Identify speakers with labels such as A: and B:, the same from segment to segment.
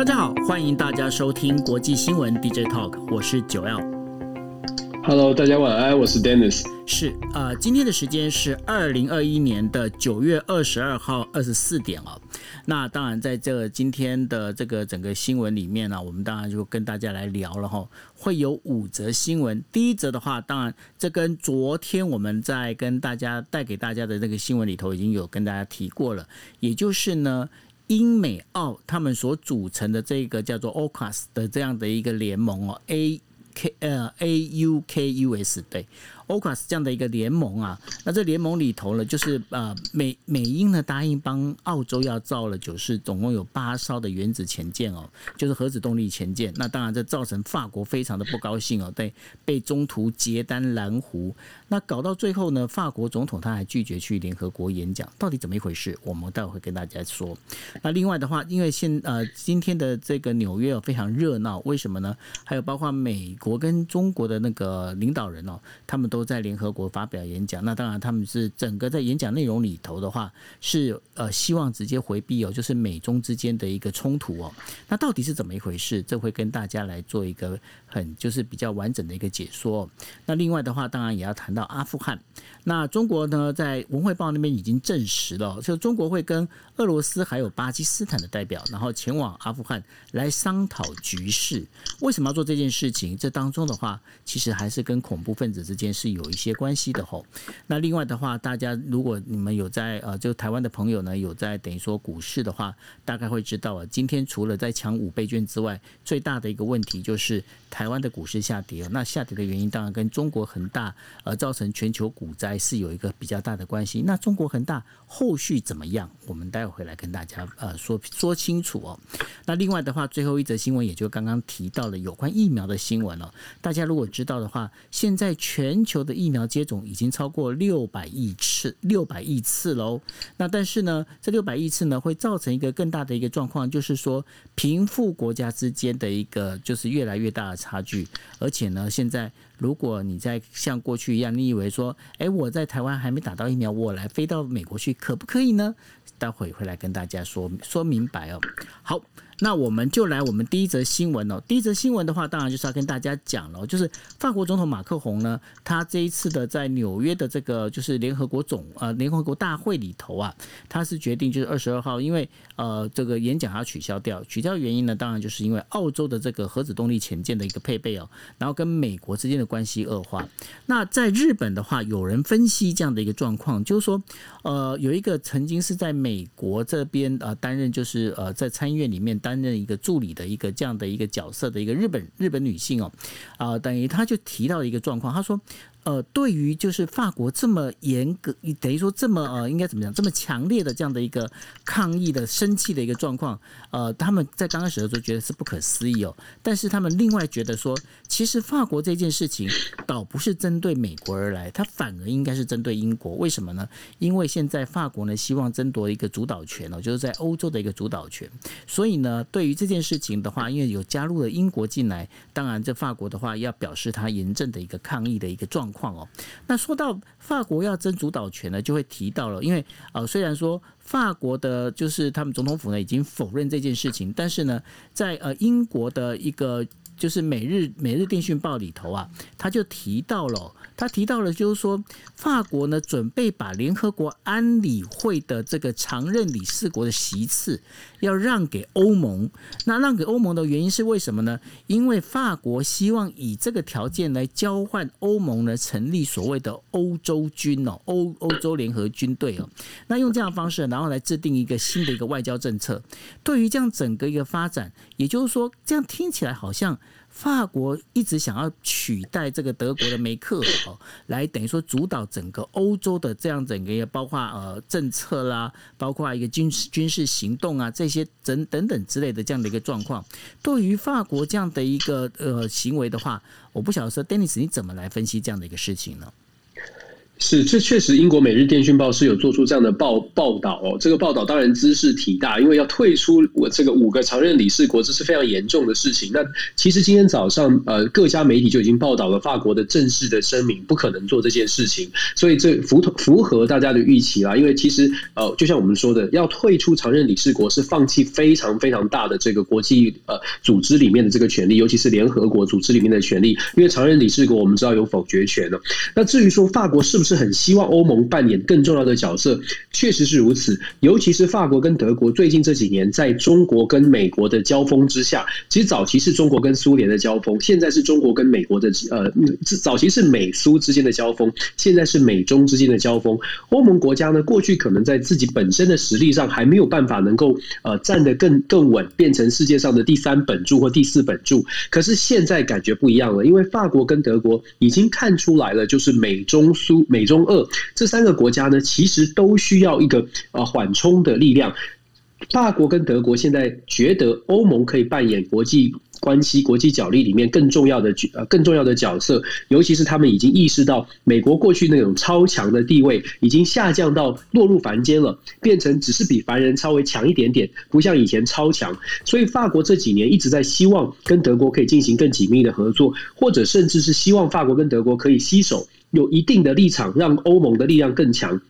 A: 大家好，欢迎大家收听国际新闻 DJ Talk，我是九 L。
B: Hello，大家晚安，我是 Dennis。
A: 是呃，今天的时间是二零二一年的九月二十二号二十四点哦。那当然，在这今天的这个整个新闻里面呢，我们当然就跟大家来聊了哈，会有五则新闻。第一则的话，当然这跟昨天我们在跟大家带给大家的那个新闻里头已经有跟大家提过了，也就是呢。英美澳他们所组成的这个叫做 AUKUS 的这样的一个联盟哦，A K 呃 A U K U S 对。Ocas 这样的一个联盟啊，那这联盟里头呢，就是呃美美英呢答应帮澳洲要造了九是总共有八艘的原子潜舰哦，就是核子动力潜舰。那当然这造成法国非常的不高兴哦，对，被中途截单蓝湖。那搞到最后呢，法国总统他还拒绝去联合国演讲，到底怎么一回事？我们待会会跟大家说。那另外的话，因为现呃今天的这个纽约哦非常热闹，为什么呢？还有包括美国跟中国的那个领导人哦，他们都都在联合国发表演讲。那当然他们是整个在演讲内容里头的话，是呃希望直接回避哦，就是美中之间的一个冲突哦。那到底是怎么一回事？这会跟大家来做一个很就是比较完整的一个解说。那另外的话，当然也要谈到阿富汗。那中国呢，在文汇报那边已经证实了，就中国会跟俄罗斯还有巴基斯坦的代表，然后前往阿富汗来商讨局势。为什么要做这件事情？这当中的话，其实还是跟恐怖分子之间是有一些关系的吼。那另外的话，大家如果你们有在呃，就台湾的朋友呢，有在等于说股市的话，大概会知道啊，今天除了在抢五倍券之外，最大的一个问题就是台湾的股市下跌。那下跌的原因当然跟中国恒大呃造成全球股灾还是有一个比较大的关系。那中国恒大后续怎么样？我们待会回来跟大家呃说说清楚哦。那另外的话，最后一则新闻也就刚刚提到了有关疫苗的新闻哦。大家如果知道的话，现在全球的疫苗接种已经超过六百亿次，六百亿次喽。那但是呢，这六百亿次呢，会造成一个更大的一个状况，就是说贫富国家之间的一个就是越来越大的差距，而且呢，现在。如果你在像过去一样，你以为说，哎，我在台湾还没打到疫苗，我来飞到美国去，可不可以呢？待会回来跟大家说说明白哦。好。那我们就来我们第一则新闻哦。第一则新闻的话，当然就是要跟大家讲了，就是法国总统马克宏呢，他这一次的在纽约的这个就是联合国总呃联合国大会里头啊，他是决定就是二十二号，因为呃这个演讲要取消掉，取消原因呢，当然就是因为澳洲的这个核子动力潜舰的一个配备哦，然后跟美国之间的关系恶化。那在日本的话，有人分析这样的一个状况，就是说呃有一个曾经是在美国这边呃担任就是呃在参议院里面当。担任一个助理的一个这样的一个角色的一个日本日本女性哦，啊，等于她就提到一个状况，她说。呃，对于就是法国这么严格，等于说这么呃，应该怎么讲，这么强烈的这样的一个抗议的生气的一个状况，呃，他们在刚开始的时候觉得是不可思议哦，但是他们另外觉得说，其实法国这件事情倒不是针对美国而来，它反而应该是针对英国。为什么呢？因为现在法国呢希望争夺一个主导权哦，就是在欧洲的一个主导权，所以呢，对于这件事情的话，因为有加入了英国进来，当然这法国的话要表示他严正的一个抗议的一个状。况哦，那说到法国要争主导权呢，就会提到了，因为呃，虽然说法国的就是他们总统府呢已经否认这件事情，但是呢，在呃英国的一个就是每日每日电讯报里头啊，他就提到了。他提到了，就是说，法国呢准备把联合国安理会的这个常任理事国的席次要让给欧盟。那让给欧盟的原因是为什么呢？因为法国希望以这个条件来交换欧盟呢成立所谓的欧洲军哦，欧欧洲联合军队哦。那用这样的方式，然后来制定一个新的一个外交政策。对于这样整个一个发展，也就是说，这样听起来好像。法国一直想要取代这个德国的梅克尔，来等于说主导整个欧洲的这样整个，包括呃政策啦，包括一个军事军事行动啊这些等等等之类的这样的一个状况。对于法国这样的一个呃行为的话，我不晓得说，Dennis 你怎么来分析这样的一个事情呢？
B: 是，这确实英国《每日电讯报》是有做出这样的报报道哦。这个报道当然姿势体大，因为要退出我这个五个常任理事国，这是非常严重的事情。那其实今天早上，呃，各家媒体就已经报道了法国的正式的声明，不可能做这件事情。所以这符符合大家的预期啦。因为其实呃，就像我们说的，要退出常任理事国是放弃非常非常大的这个国际呃组织里面的这个权利，尤其是联合国组织里面的权利。因为常任理事国我们知道有否决权了。那至于说法国是不是？是很希望欧盟扮演更重要的角色，确实是如此。尤其是法国跟德国最近这几年在中国跟美国的交锋之下，其实早期是中国跟苏联的交锋，现在是中国跟美国的呃，早期是美苏之间的交锋，现在是美中之间的交锋。欧盟国家呢，过去可能在自己本身的实力上还没有办法能够呃站得更更稳，变成世界上的第三本柱或第四本柱。可是现在感觉不一样了，因为法国跟德国已经看出来了，就是美中苏美。美中俄这三个国家呢，其实都需要一个呃缓冲的力量。法国跟德国现在觉得欧盟可以扮演国际。关系国际角力里面更重要的角呃更重要的角色，尤其是他们已经意识到美国过去那种超强的地位已经下降到落入凡间了，变成只是比凡人稍微强一点点，不像以前超强。所以法国这几年一直在希望跟德国可以进行更紧密的合作，或者甚至是希望法国跟德国可以携手，有一定的立场，让欧盟的力量更强。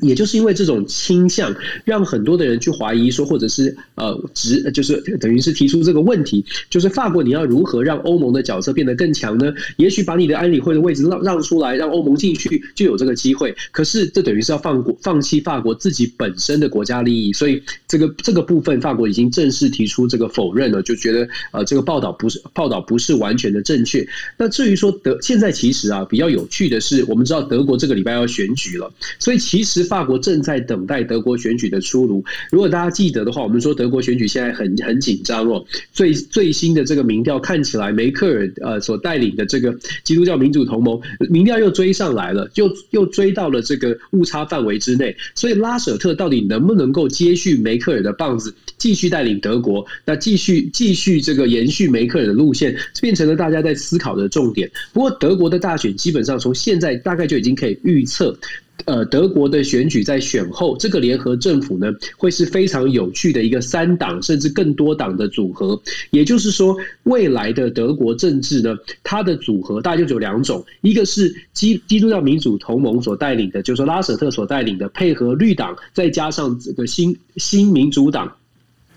B: 也就是因为这种倾向，让很多的人去怀疑说，或者是呃，直就是等于是提出这个问题，就是法国你要如何让欧盟的角色变得更强呢？也许把你的安理会的位置让让出来，让欧盟进去就有这个机会。可是这等于是要放过放弃法国自己本身的国家利益，所以这个这个部分法国已经正式提出这个否认了，就觉得呃这个报道不是报道不是完全的正确。那至于说德现在其实啊比较有趣的是，我们知道德国这个礼拜要选举了，所以其实。法国正在等待德国选举的出炉。如果大家记得的话，我们说德国选举现在很很紧张哦。最最新的这个民调看起来，梅克尔呃所带领的这个基督教民主同盟民调又追上来了，又又追到了这个误差范围之内。所以拉舍特到底能不能够接续梅克尔的棒子，继续带领德国？那继续继续这个延续梅克尔的路线，变成了大家在思考的重点。不过德国的大选基本上从现在大概就已经可以预测。呃，德国的选举在选后，这个联合政府呢，会是非常有趣的一个三党甚至更多党的组合。也就是说，未来的德国政治呢，它的组合大概就只有两种：一个是基基督教民主同盟所带领的，就是拉舍特所带领的，配合绿党，再加上这个新新民主党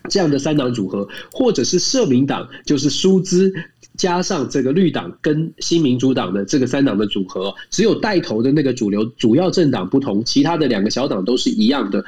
B: 这样的三党组合；或者是社民党，就是舒兹。加上这个绿党跟新民主党的这个三党的组合，只有带头的那个主流主要政党不同，其他的两个小党都是一样的。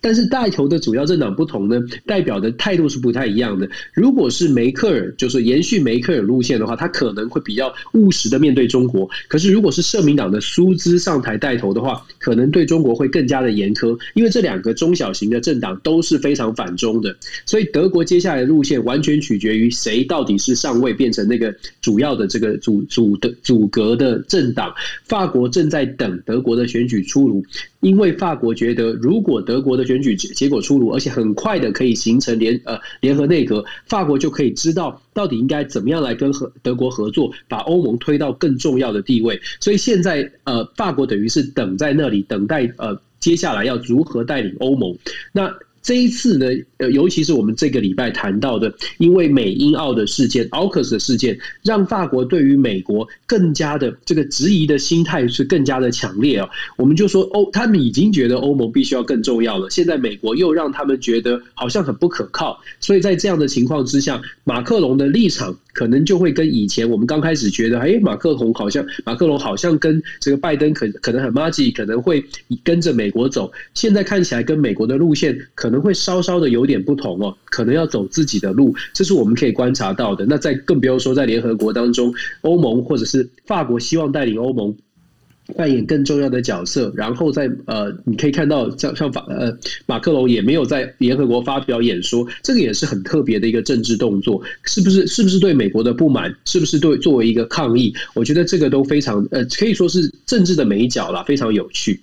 B: 但是带头的主要政党不同呢，代表的态度是不太一样的。如果是梅克尔，就是延续梅克尔路线的话，他可能会比较务实的面对中国。可是如果是社民党的苏兹上台带头的话，可能对中国会更加的严苛，因为这两个中小型的政党都是非常反中的。所以德国接下来的路线完全取决于谁到底是上位变成。那个主要的这个主主的阻隔的政党，法国正在等德国的选举出炉，因为法国觉得，如果德国的选举结果出炉，而且很快的可以形成联呃联合内阁，法国就可以知道到底应该怎么样来跟和德国合作，把欧盟推到更重要的地位。所以现在呃，法国等于是等在那里，等待呃接下来要如何带领欧盟。那。这一次呢，呃，尤其是我们这个礼拜谈到的，因为美英澳的事件、奥克斯的事件，让法国对于美国更加的这个质疑的心态是更加的强烈啊。我们就说欧，他们已经觉得欧盟必须要更重要了，现在美国又让他们觉得好像很不可靠，所以在这样的情况之下，马克龙的立场。可能就会跟以前我们刚开始觉得，哎，马克龙好像马克龙好像跟这个拜登可可能很默契，可能会跟着美国走。现在看起来跟美国的路线可能会稍稍的有点不同哦，可能要走自己的路，这是我们可以观察到的。那在更不用说在联合国当中，欧盟或者是法国希望带领欧盟。扮演更重要的角色，然后在呃，你可以看到像像法呃马克龙也没有在联合国发表演说，这个也是很特别的一个政治动作，是不是？是不是对美国的不满？是不是对作为一个抗议？我觉得这个都非常呃，可以说是政治的美角啦，非常有趣。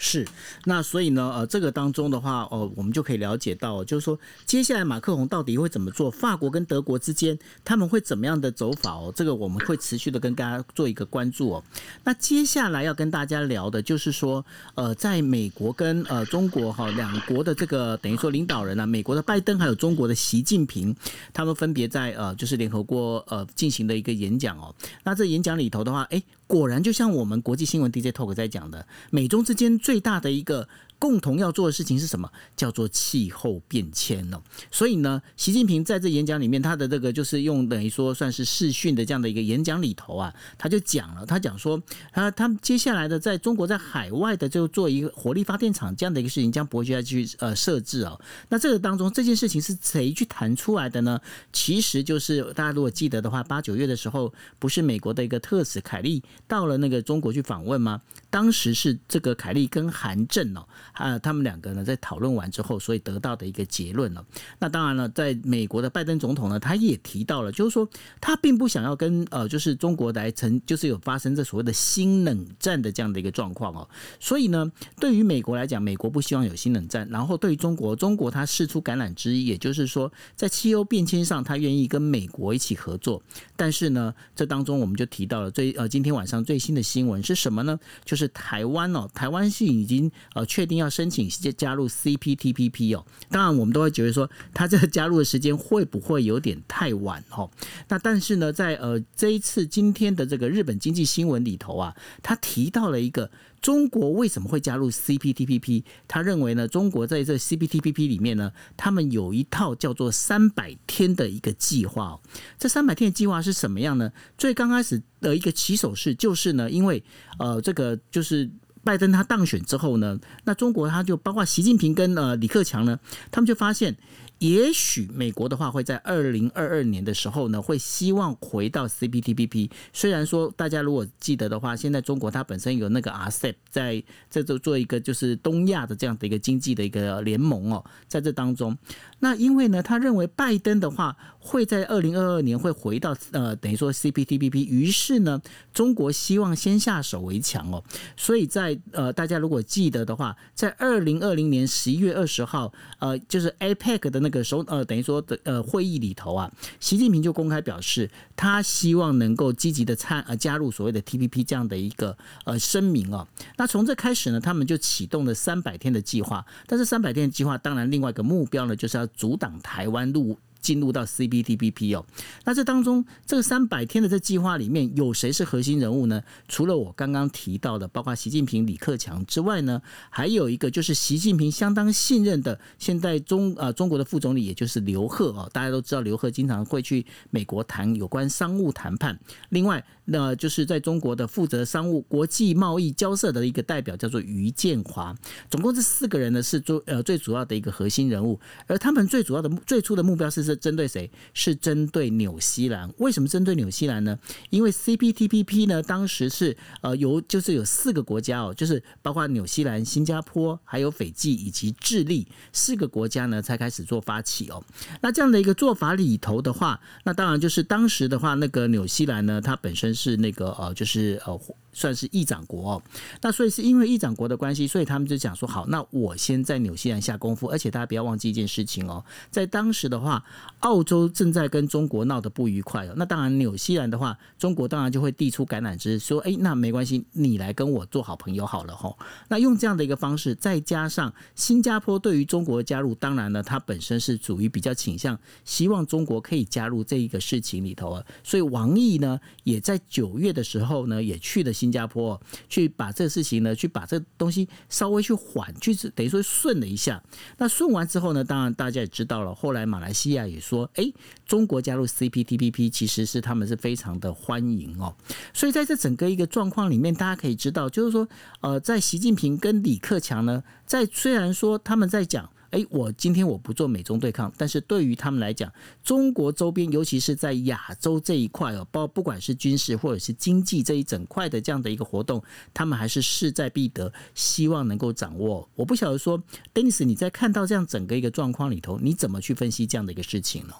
A: 是，那所以呢，呃，这个当中的话，哦，我们就可以了解到，就是说，接下来马克宏到底会怎么做？法国跟德国之间他们会怎么样的走法哦？这个我们会持续的跟大家做一个关注哦。那接下来要跟大家聊的就是说，呃，在美国跟呃中国哈两国的这个等于说领导人呢，美国的拜登还有中国的习近平，他们分别在呃就是联合国呃进行的一个演讲哦。那这演讲里头的话，哎。果然，就像我们国际新闻 DJ Talk 在讲的，美中之间最大的一个。共同要做的事情是什么？叫做气候变迁哦。所以呢，习近平在这演讲里面，他的这个就是用等于说算是视讯的这样的一个演讲里头啊，他就讲了，他讲说，他他接下来的在中国在海外的就做一个火力发电厂这样的一个事情，将不会再去呃设置哦。那这个当中这件事情是谁去谈出来的呢？其实就是大家如果记得的话，八九月的时候，不是美国的一个特使凯利到了那个中国去访问吗？当时是这个凯利跟韩正哦。啊，他们两个呢在讨论完之后，所以得到的一个结论了。那当然了，在美国的拜登总统呢，他也提到了，就是说他并不想要跟呃，就是中国来成，就是有发生这所谓的新冷战的这样的一个状况哦。所以呢，对于美国来讲，美国不希望有新冷战。然后对于中国，中国他试出橄榄枝，也就是说，在气候变迁上，他愿意跟美国一起合作。但是呢，这当中我们就提到了最呃，今天晚上最新的新闻是什么呢？就是台湾哦，台湾是已经呃确定要。申请加入 CPTPP 哦，当然我们都会觉得说，他这个加入的时间会不会有点太晚哦？那但是呢，在呃这一次今天的这个日本经济新闻里头啊，他提到了一个中国为什么会加入 CPTPP？他认为呢，中国在这 CPTPP 里面呢，他们有一套叫做三百天的一个计划。这三百天的计划是什么样呢？最刚开始的一个起手式就是呢，因为呃这个就是。拜登他当选之后呢，那中国他就包括习近平跟呃李克强呢，他们就发现。也许美国的话会在二零二二年的时候呢，会希望回到 CPTPP。虽然说大家如果记得的话，现在中国它本身有那个 RCEP，在在做做一个就是东亚的这样的一个经济的一个联盟哦，在这当中，那因为呢，他认为拜登的话会在二零二二年会回到呃等于说 CPTPP，于是呢，中国希望先下手为强哦，所以在呃大家如果记得的话，在二零二零年十一月二十号，呃，就是 APEC 的那。那个首呃，等于说的呃会议里头啊，习近平就公开表示，他希望能够积极的参呃加入所谓的 T P P 这样的一个呃声明啊。那从这开始呢，他们就启动了三百天的计划。但是三百天的计划，当然另外一个目标呢，就是要阻挡台湾入。进入到 C B T P P 哦，那这当中这三百天的这计划里面有谁是核心人物呢？除了我刚刚提到的，包括习近平、李克强之外呢，还有一个就是习近平相当信任的现在中啊中国的副总理，也就是刘鹤哦。大家都知道刘鹤经常会去美国谈有关商务谈判。另外，那就是在中国的负责商务、国际贸易交涉的一个代表叫做于建华。总共这四个人呢是最呃最主要的一个核心人物，而他们最主要的最初的目标是。是针对谁？是针对纽西兰。为什么针对纽西兰呢？因为 CPTPP 呢，当时是呃由就是有四个国家哦，就是包括纽西兰、新加坡、还有斐济以及智利四个国家呢，才开始做发起哦。那这样的一个做法里头的话，那当然就是当时的话，那个纽西兰呢，它本身是那个呃，就是呃。算是议长国哦，那所以是因为议长国的关系，所以他们就讲说好，那我先在纽西兰下功夫，而且大家不要忘记一件事情哦，在当时的话，澳洲正在跟中国闹得不愉快哦，那当然纽西兰的话，中国当然就会递出橄榄枝，说哎，那没关系，你来跟我做好朋友好了吼。那用这样的一个方式，再加上新加坡对于中国的加入，当然呢，它本身是属于比较倾向希望中国可以加入这一个事情里头啊，所以王毅呢，也在九月的时候呢，也去了新。新加坡去把这个事情呢，去把这东西稍微去缓，去等于说顺了一下。那顺完之后呢，当然大家也知道了。后来马来西亚也说，哎，中国加入 CPTPP 其实是他们是非常的欢迎哦。所以在这整个一个状况里面，大家可以知道，就是说，呃，在习近平跟李克强呢，在虽然说他们在讲。哎，我今天我不做美中对抗，但是对于他们来讲，中国周边，尤其是在亚洲这一块哦，包不管是军事或者是经济这一整块的这样的一个活动，他们还是势在必得，希望能够掌握。我不晓得说，Denis，你在看到这样整个一个状况里头，你怎么去分析这样的一个事情呢？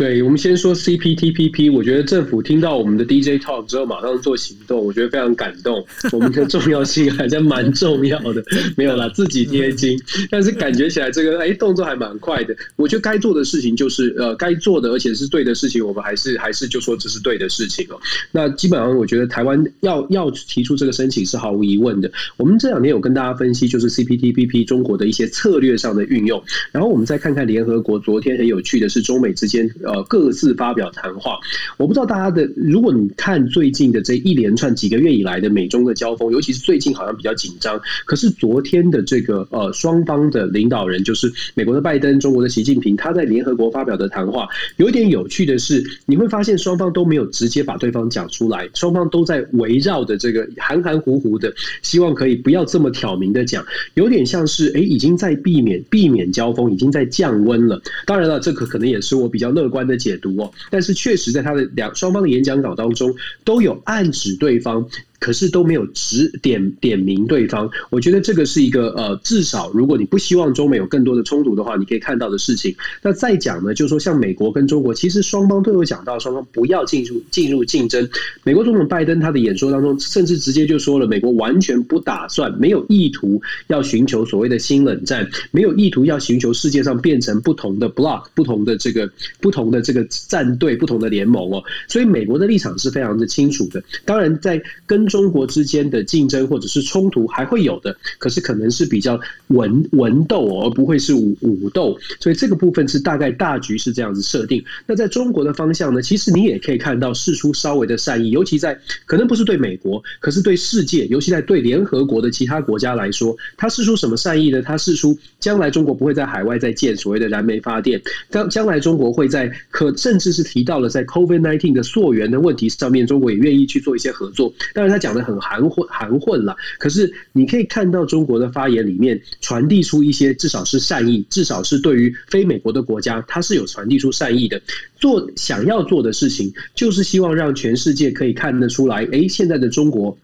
B: 对，我们先说 CPTPP，我觉得政府听到我们的 DJ talk 之后，马上做行动，我觉得非常感动。我们的重要性还在蛮重要的，没有啦，自己贴金，但是感觉起来这个哎动作还蛮快的。我觉得该做的事情就是呃该做的，而且是对的事情，我们还是还是就说这是对的事情哦。那基本上我觉得台湾要要提出这个申请是毫无疑问的。我们这两天有跟大家分析，就是 CPTPP 中国的一些策略上的运用，然后我们再看看联合国昨天很有趣的是中美之间。呃，各自发表谈话。我不知道大家的，如果你看最近的这一连串几个月以来的美中的交锋，尤其是最近好像比较紧张。可是昨天的这个呃双方的领导人，就是美国的拜登、中国的习近平，他在联合国发表的谈话，有一点有趣的是，你会发现双方都没有直接把对方讲出来，双方都在围绕着这个含含糊糊的，希望可以不要这么挑明的讲，有点像是哎已经在避免避免交锋，已经在降温了。当然了，这个可能也是我比较乐。观的解读哦，但是确实在他的两双方的演讲稿当中都有暗指对方。可是都没有指点点名对方，我觉得这个是一个呃，至少如果你不希望中美有更多的冲突的话，你可以看到的事情。那再讲呢，就是说像美国跟中国，其实双方都有讲到，双方不要进入进入竞争。美国总统拜登他的演说当中，甚至直接就说了，美国完全不打算、没有意图要寻求所谓的新冷战，没有意图要寻求世界上变成不同的 block、不同的这个不同的这个战队、不同的联盟哦。所以美国的立场是非常的清楚的。当然，在跟中国之间的竞争或者是冲突还会有的，可是可能是比较文文斗，而不会是武武斗，所以这个部分是大概大局是这样子设定。那在中国的方向呢，其实你也可以看到事出稍微的善意，尤其在可能不是对美国，可是对世界，尤其在对联合国的其他国家来说，他试出什么善意呢？他试出将来中国不会在海外再建所谓的燃煤发电，将将来中国会在可甚至是提到了在 COVID nineteen 的溯源的问题上面，中国也愿意去做一些合作。当然，他讲的很。含混含混了，可是你可以看到中国的发言里面传递出一些至少是善意，至少是对于非美国的国家，它是有传递出善意的。做想要做的事情，就是希望让全世界可以看得出来，哎，现在的中国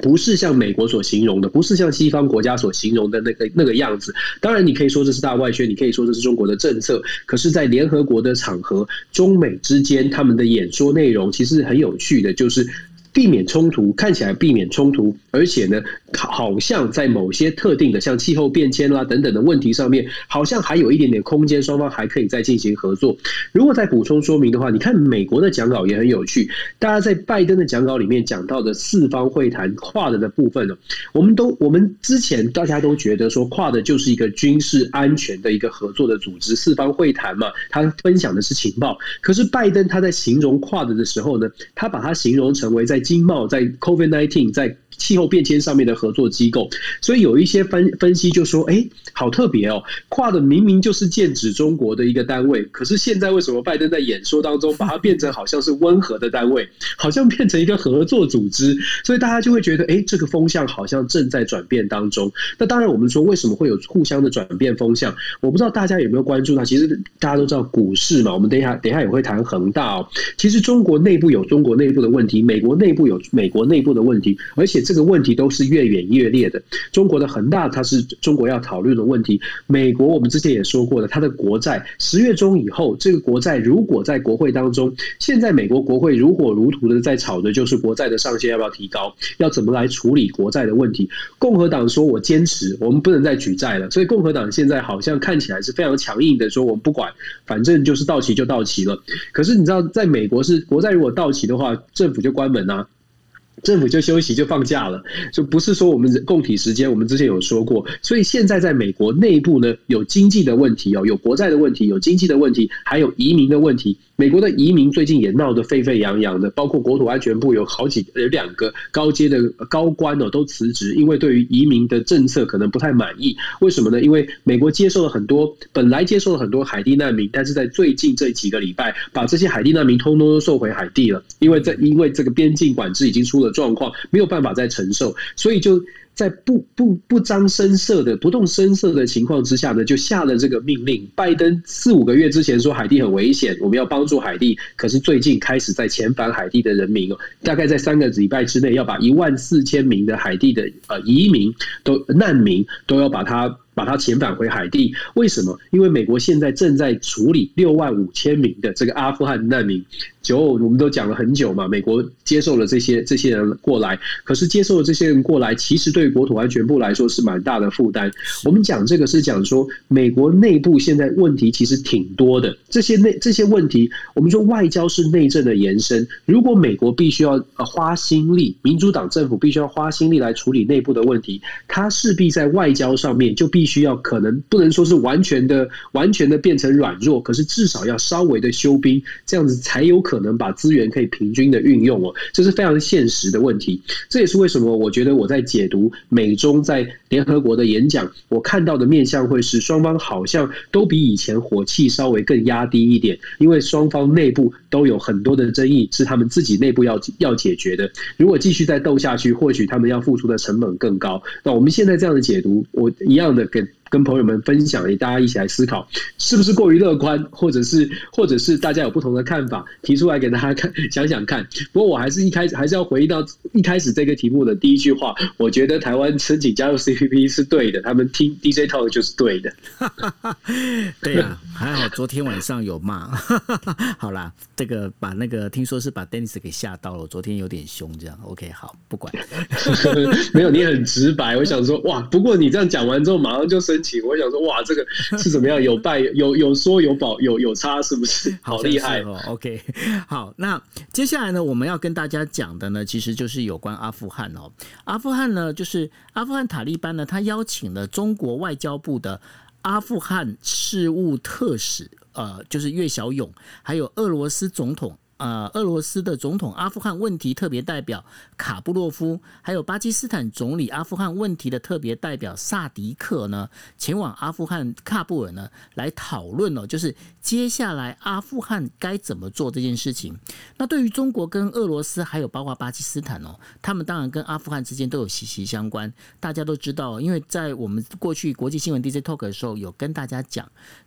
B: 不是像美国所形容的，不是像西方国家所形容的那个那个样子。当然，你可以说这是大外宣，你可以说这是中国的政策。可是，在联合国的场合，中美之间他们的演说内容其实很有趣的，就是。避免冲突，看起来避免冲突，而且呢，好像在某些特定的像气候变迁啦等等的问题上面，好像还有一点点空间，双方还可以再进行合作。如果再补充说明的话，你看美国的讲稿也很有趣，大家在拜登的讲稿里面讲到的四方会谈跨的的部分呢，我们都我们之前大家都觉得说跨的就是一个军事安全的一个合作的组织，四方会谈嘛，他分享的是情报。可是拜登他在形容跨的的时候呢，他把它形容成为在经贸在 COVID-19 在。气候变迁上面的合作机构，所以有一些分分析就说：“哎，好特别哦，跨的明明就是剑指中国的一个单位，可是现在为什么拜登在演说当中把它变成好像是温和的单位，好像变成一个合作组织？所以大家就会觉得，哎，这个风向好像正在转变当中。那当然，我们说为什么会有互相的转变风向？我不知道大家有没有关注到，其实大家都知道股市嘛，我们等一下等一下也会谈恒大哦。其实中国内部有中国内部的问题，美国内部有美国内部的问题，而且。这个问题都是越演越烈的。中国的恒大，它是中国要讨论的问题。美国，我们之前也说过了，它的国债十月中以后，这个国债如果在国会当中，现在美国国会如火如荼的在吵的就是国债的上限要不要提高，要怎么来处理国债的问题。共和党说我坚持，我们不能再举债了。所以共和党现在好像看起来是非常强硬的，说我们不管，反正就是到期就到期了。可是你知道，在美国是国债如果到期的话，政府就关门啊。政府就休息就放假了，就不是说我们共体时间。我们之前有说过，所以现在在美国内部呢，有经济的问题哦，有国债的问题，有经济的问题，还有移民的问题。美国的移民最近也闹得沸沸扬扬的，包括国土安全部有好几有两个高阶的高官哦都辞职，因为对于移民的政策可能不太满意。为什么呢？因为美国接受了很多本来接受了很多海地难民，但是在最近这几个礼拜，把这些海地难民通通都送回海地了，因为在因为这个边境管制已经出了状况，没有办法再承受，所以就。在不不不张声色的不动声色的情况之下呢，就下了这个命令。拜登四五个月之前说海地很危险，我们要帮助海地，可是最近开始在遣返海地的人民哦，大概在三个礼拜之内要把一万四千名的海地的呃移民都难民都要把他。把他遣返回海地。为什么？因为美国现在正在处理六万五千名的这个阿富汗难民。九，我们都讲了很久嘛，美国接受了这些这些人过来，可是接受了这些人过来，其实对国土安全部来说是蛮大的负担。我们讲这个是讲说，美国内部现在问题其实挺多的，这些内这些问题，我们说外交是内政的延伸。如果美国必须要花心力，民主党政府必须要花心力来处理内部的问题，它势必在外交上面就必必须要可能不能说是完全的完全的变成软弱，可是至少要稍微的休兵，这样子才有可。能把资源可以平均的运用哦，这是非常现实的问题。这也是为什么我觉得我在解读美中在联合国的演讲，我看到的面向会是双方好像都比以前火气稍微更压低一点，因为双方内部都有很多的争议是他们自己内部要要解决的。如果继续再斗下去，或许他们要付出的成本更高。那我们现在这样的解读，我一样的跟。朋友们分享，也大家一起来思考，是不是过于乐观，或者是或者是大家有不同的看法，提出来给大家看，想想看。不过我还是一开始还是要回忆到一开始这个题目的第一句话，我觉得台湾申请加入 CPP 是对的，他们听 DJ talk 就是对的。
A: 对呀，还好昨天晚上有骂。好啦，这个把那个听说是把 Dennis 给吓到了，昨天有点凶，这样 OK 好，不管。
B: 没有，你很直白，我想说哇，不过你这样讲完之后，马上就生。我想说，哇，这个是怎么样？有败有有说有保有有差，是不是？好厉害
A: 哦！OK，好，那接下来呢，我们要跟大家讲的呢，其实就是有关阿富汗哦。阿富汗呢，就是阿富汗塔利班呢，他邀请了中国外交部的阿富汗事务特使，呃，就是岳小勇，还有俄罗斯总统。呃，俄罗斯的总统阿富汗问题特别代表卡布洛夫，还有巴基斯坦总理阿富汗问题的特别代表萨迪克呢，前往阿富汗喀布尔呢，来讨论哦，就是接下来阿富汗该怎么做这件事情。那对于中国跟俄罗斯，还有包括巴基斯坦哦，他们当然跟阿富汗之间都有息息相关。大家都知道，因为在我们过去国际新闻 DJ Talk 的时候，有跟大家讲。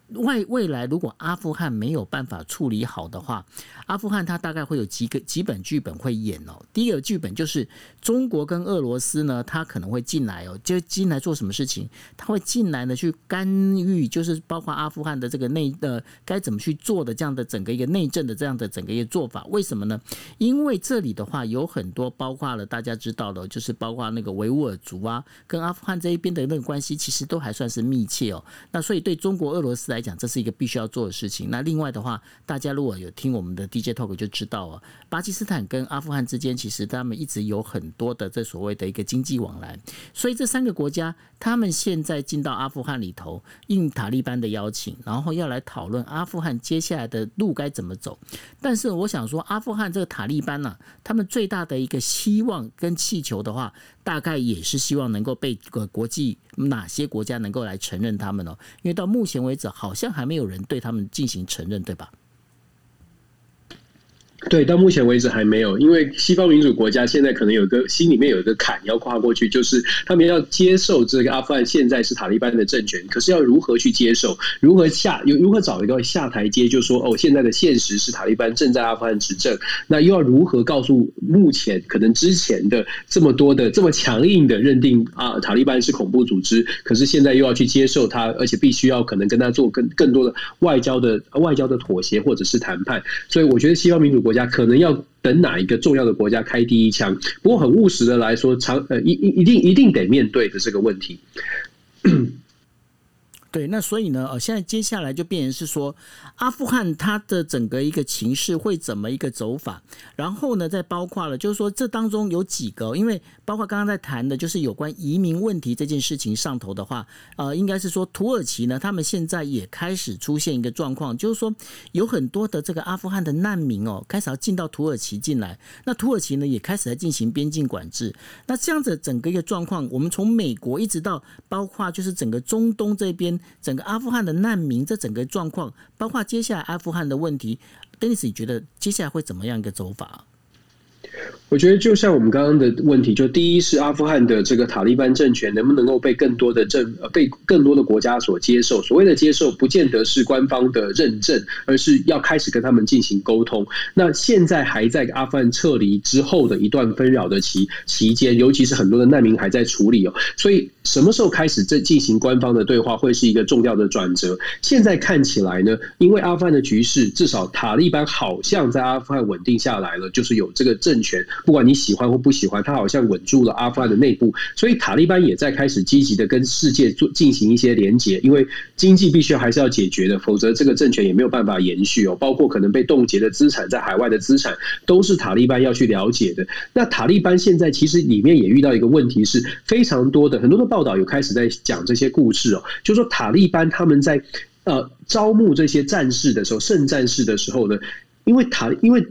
A: 外未来如果阿富汗没有办法处理好的话，阿富汗它大概会有几个几本剧本会演哦。第一个剧本就是中国跟俄罗斯呢，它可能会进来哦，就进来做什么事情？它会进来呢去干预，就是包括阿富汗的这个内呃该怎么去做的这样的整个一个内政的这样的整个一个做法。为什么呢？因为这里的话有很多包括了大家知道的，就是包括那个维吾尔族啊，跟阿富汗这一边的那个关系其实都还算是密切哦。那所以对中国俄罗斯来，来讲，这是一个必须要做的事情。那另外的话，大家如果有听我们的 DJ talk 就知道啊，巴基斯坦跟阿富汗之间其实他们一直有很多的这所谓的一个经济往来。所以这三个国家，他们现在进到阿富汗里头，应塔利班的邀请，然后要来讨论阿富汗接下来的路该怎么走。但是我想说，阿富汗这个塔利班呢，他们最大的一个希望跟气球的话。大概也是希望能够被国际哪些国家能够来承认他们哦，因为到目前为止好好像还没有人对他们进行承认，对吧？
B: 对，到目前为止还没有，因为西方民主国家现在可能有个心里面有一个坎要跨过去，就是他们要接受这个阿富汗现在是塔利班的政权，可是要如何去接受，如何下有如何找一个下台阶，就说哦，现在的现实是塔利班正在阿富汗执政，那又要如何告诉目前可能之前的这么多的这么强硬的认定啊，塔利班是恐怖组织，可是现在又要去接受他，而且必须要可能跟他做更更多的外交的外交的妥协或者是谈判，所以我觉得西方民主国家家。可能要等哪一个重要的国家开第一枪？不过很务实的来说，长呃一一一定一定得面对的这个问题。
A: 对，那所以呢，呃，现在接下来就变成是说，阿富汗它的整个一个情势会怎么一个走法？然后呢，再包括了，就是说这当中有几个，因为包括刚刚在谈的，就是有关移民问题这件事情上头的话，呃，应该是说土耳其呢，他们现在也开始出现一个状况，就是说有很多的这个阿富汗的难民哦，开始要进到土耳其进来，那土耳其呢也开始在进行边境管制。那这样子整个一个状况，我们从美国一直到包括就是整个中东这边。整个阿富汗的难民，这整个状况，包括接下来阿富汗的问题，Denis，你觉得接下来会怎么样一个走法？
B: 我觉得就像我们刚刚的问题，就第一是阿富汗的这个塔利班政权能不能够被更多的政被更多的国家所接受？所谓的接受，不见得是官方的认证，而是要开始跟他们进行沟通。那现在还在阿富汗撤离之后的一段纷扰的期期间，尤其是很多的难民还在处理哦，所以什么时候开始这进行官方的对话，会是一个重要的转折。现在看起来呢，因为阿富汗的局势，至少塔利班好像在阿富汗稳定下来了，就是有这个政权，不管你喜欢或不喜欢，他好像稳住了阿富汗的内部，所以塔利班也在开始积极的跟世界做进行一些连结，因为经济必须还是要解决的，否则这个政权也没有办法延续哦。包括可能被冻结的资产，在海外的资产，都是塔利班要去了解的。那塔利班现在其实里面也遇到一个问题，是非常多的很多的报道有开始在讲这些故事哦，就说塔利班他们在呃招募这些战士的时候，圣战士的时候呢，因为塔因为。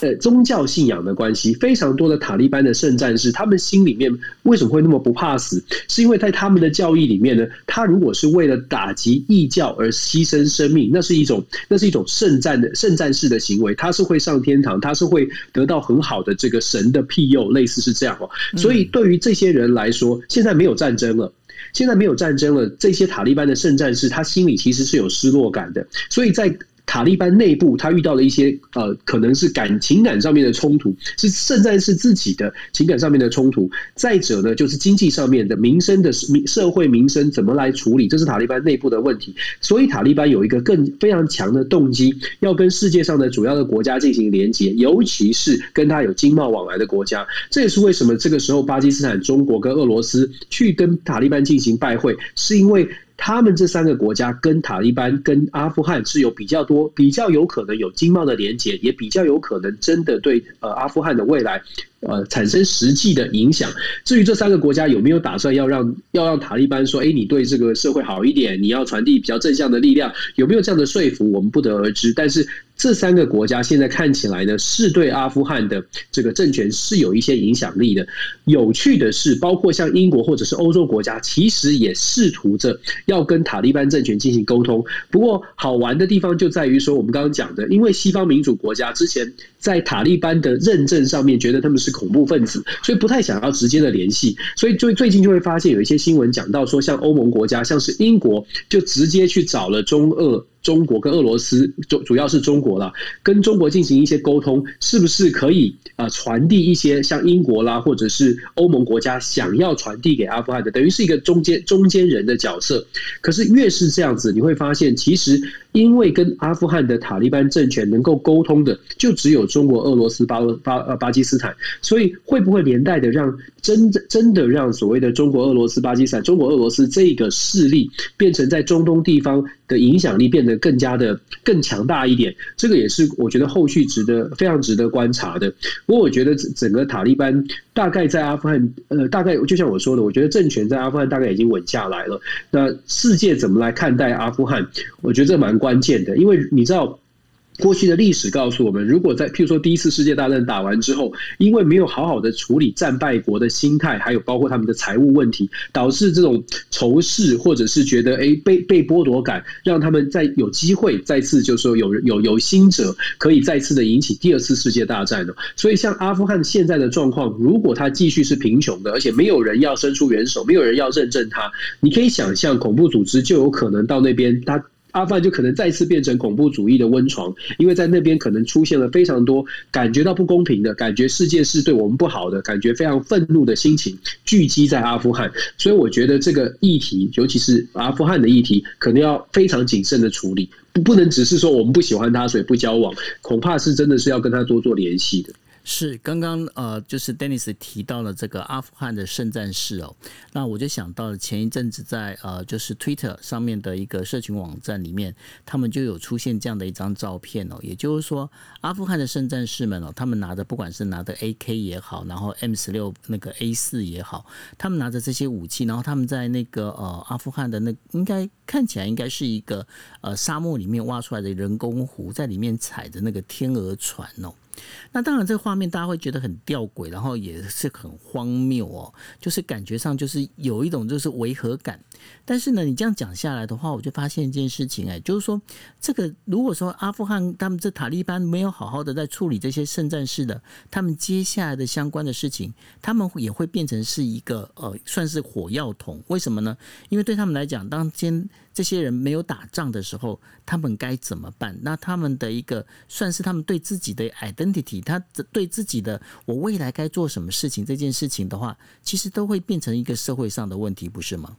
B: 呃，宗教信仰的关系，非常多的塔利班的圣战士，他们心里面为什么会那么不怕死？是因为在他们的教义里面呢，他如果是为了打击异教而牺牲生命，那是一种那是一种圣战的圣战士的行为，他是会上天堂，他是会得到很好的这个神的庇佑，类似是这样哦。所以对于这些人来说，现在没有战争了，现在没有战争了，这些塔利班的圣战士，他心里其实是有失落感的，所以在。塔利班内部，他遇到了一些呃，可能是感情感上面的冲突，是甚至是自己的情感上面的冲突。再者呢，就是经济上面的民生的民社会民生怎么来处理，这是塔利班内部的问题。所以塔利班有一个更非常强的动机，要跟世界上的主要的国家进行连接，尤其是跟他有经贸往来的国家。这也是为什么这个时候巴基斯坦、中国跟俄罗斯去跟塔利班进行拜会，是因为。他们这三个国家跟塔利班、跟阿富汗是有比较多、比较有可能有经贸的连接，也比较有可能真的对呃阿富汗的未来。呃，产生实际的影响。至于这三个国家有没有打算要让要让塔利班说，哎，你对这个社会好一点，你要传递比较正向的力量，有没有这样的说服，我们不得而知。但是这三个国家现在看起来呢，是对阿富汗的这个政权是有一些影响力的。有趣的是，包括像英国或者是欧洲国家，其实也试图着要跟塔利班政权进行沟通。不过好玩的地方就在于说，我们刚刚讲的，因为西方民主国家之前在塔利班的认证上面，觉得他们是。恐怖分子，所以不太想要直接的联系，所以最最近就会发现有一些新闻讲到说，像欧盟国家，像是英国，就直接去找了中俄。中国跟俄罗斯主主要是中国了，跟中国进行一些沟通，是不是可以啊传递一些像英国啦或者是欧盟国家想要传递给阿富汗的，等于是一个中间中间人的角色。可是越是这样子，你会发现，其实因为跟阿富汗的塔利班政权能够沟通的，就只有中国、俄罗斯、巴巴呃巴基斯坦，所以会不会连带的让真的真的让所谓的中国、俄罗斯、巴基斯坦、中国、俄罗斯这个势力变成在中东地方的影响力变？更加的更强大一点，这个也是我觉得后续值得非常值得观察的。不过我觉得整个塔利班大概在阿富汗，呃，大概就像我说的，我觉得政权在阿富汗大概已经稳下来了。那世界怎么来看待阿富汗？我觉得这蛮关键的，因为你知道。过去的历史告诉我们，如果在譬如说第一次世界大战打完之后，因为没有好好的处理战败国的心态，还有包括他们的财务问题，导致这种仇视或者是觉得哎被被剥夺感，让他们在有机会再次就是说有有有心者可以再次的引起第二次世界大战的。所以像阿富汗现在的状况，如果他继续是贫穷的，而且没有人要伸出援手，没有人要认证他，你可以想象恐怖组织就有可能到那边他。阿富汗就可能再次变成恐怖主义的温床，因为在那边可能出现了非常多感觉到不公平的感觉，世界是对我们不好的感觉，非常愤怒的心情聚集在阿富汗，所以我觉得这个议题，尤其是阿富汗的议题，可能要非常谨慎的处理，不不能只是说我们不喜欢他，所以不交往，恐怕是真的是要跟他多做联系的。
A: 是刚刚呃，就是 Dennis 提到了这个阿富汗的圣战士哦，那我就想到了前一阵子在呃，就是 Twitter 上面的一个社群网站里面，他们就有出现这样的一张照片哦，也就是说阿富汗的圣战士们哦，他们拿的不管是拿的 AK 也好，然后 M 十六那个 A 四也好，他们拿着这些武器，然后他们在那个呃阿富汗的那应该看起来应该是一个呃沙漠里面挖出来的人工湖，在里面踩着那个天鹅船哦。那当然，这个画面大家会觉得很吊诡，然后也是很荒谬哦，就是感觉上就是有一种就是违和感。但是呢，你这样讲下来的话，我就发现一件事情，哎，就是说这个如果说阿富汗他们这塔利班没有好好的在处理这些圣战士的，他们接下来的相关的事情，他们也会变成是一个呃，算是火药桶。为什么呢？因为对他们来讲，当今这些人没有打仗的时候，他们该怎么办？那他们的一个算是他们对自己的 identity，他对自己的我未来该做什么事情这件事情的话，其实都会变成一个社会上的问题，不是吗？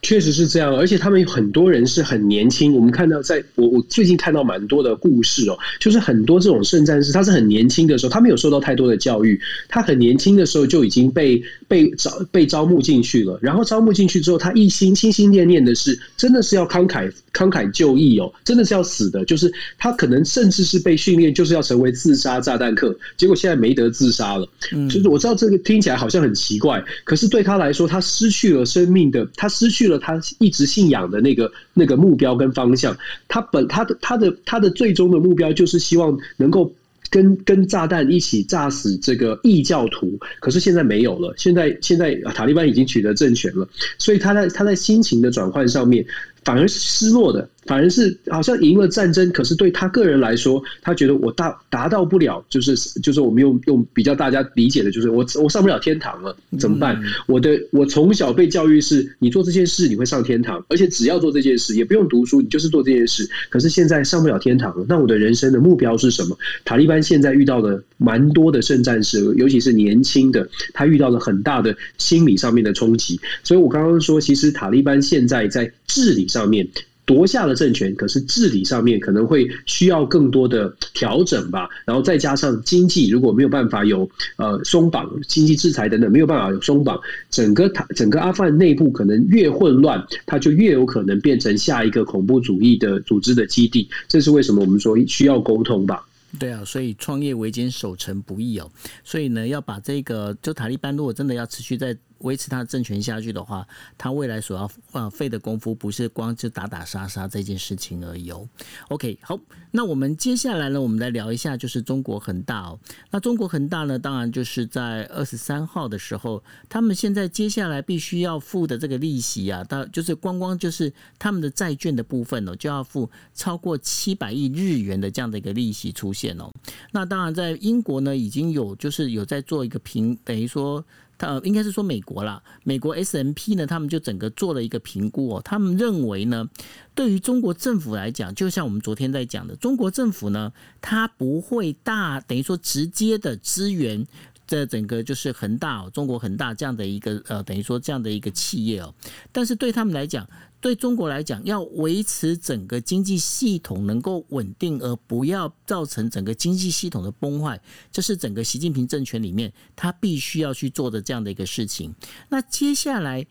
B: 确实是这样，而且他们有很多人是很年轻。我们看到，在我我最近看到蛮多的故事哦，就是很多这种圣战士，他是很年轻的时候，他没有受到太多的教育，他很年轻的时候就已经被被招被招募进去了。然后招募进去之后，他一心心心念念的是，真的是要慷慨慷慨就义哦，真的是要死的。就是他可能甚至是被训练，就是要成为自杀炸弹客，结果现在没得自杀了。就是我知道这个听起来好像很奇怪，可是对他来说，他失去了生命的，他失去了。他一直信仰的那个那个目标跟方向，他本他的他的他的最终的目标就是希望能够跟跟炸弹一起炸死这个异教徒，可是现在没有了，现在现在塔利班已经取得政权了，所以他在他在心情的转换上面反而是失落的。反而是好像赢了战争，可是对他个人来说，他觉得我达达到不了，就是就是我们用用比较大家理解的，就是我我上不了天堂了，怎么办？我的我从小被教育是，你做这件事你会上天堂，而且只要做这件事，也不用读书，你就是做这件事。可是现在上不了天堂了，那我的人生的目标是什么？塔利班现在遇到了蛮多的圣战士，尤其是年轻的，他遇到了很大的心理上面的冲击。所以我刚刚说，其实塔利班现在在治理上面。夺下了政权，可是治理上面可能会需要更多的调整吧。然后再加上经济，如果没有办法有呃松绑经济制裁等等，没有办法有松绑，整个塔整个阿富汗内部可能越混乱，它就越有可能变成下一个恐怖主义的组织的基地。这是为什么我们说需要沟通吧？
A: 对啊，所以创业维艰，守成不易哦。所以呢，要把这个就塔利班，如果真的要持续在。维持他的政权下去的话，他未来所要呃费的功夫不是光就打打杀杀这件事情而已哦。OK，好，那我们接下来呢，我们来聊一下就是中国恒大哦。那中国恒大呢，当然就是在二十三号的时候，他们现在接下来必须要付的这个利息啊，到就是光光就是他们的债券的部分哦，就要付超过七百亿日元的这样的一个利息出现哦。那当然在英国呢，已经有就是有在做一个评，等于说。呃应该是说美国啦，美国 S M P 呢，他们就整个做了一个评估哦，他们认为呢，对于中国政府来讲，就像我们昨天在讲的，中国政府呢，它不会大等于说直接的支援这整个就是恒大哦，中国恒大这样的一个呃，等于说这样的一个企业哦，但是对他们来讲。对中国来讲，要维持整个经济系统能够稳定，而不要造成整个经济系统的崩坏，这是整个习近平政权里面他必须要去做的这样的一个事情。那接下来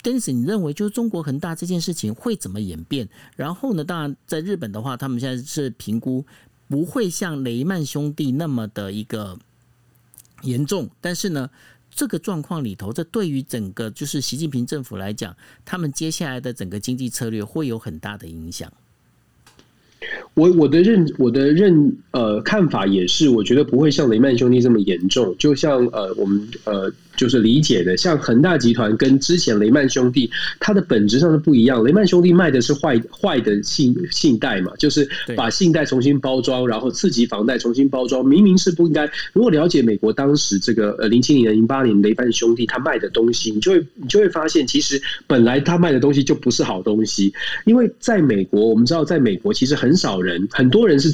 A: 邓总你认为就是中国恒大这件事情会怎么演变？然后呢，当然在日本的话，他们现在是评估不会像雷曼兄弟那么的一个严重，但是呢。这个状况里头，这对于整个就是习近平政府来讲，他们接下来的整个经济策略会有很大的影响。
B: 我我的认我的认呃看法也是，我觉得不会像雷曼兄弟这么严重。就像呃我们呃。就是理解的，像恒大集团跟之前雷曼兄弟，它的本质上是不一样。雷曼兄弟卖的是坏坏的信信贷嘛，就是把信贷重新包装，然后刺激房贷重新包装，明明是不应该。如果了解美国当时这个呃零七年、零八年雷曼兄弟他卖的东西，你就会你就会发现，其实本来他卖的东西就不是好东西。因为在美国，我们知道，在美国其实很少人，很多人是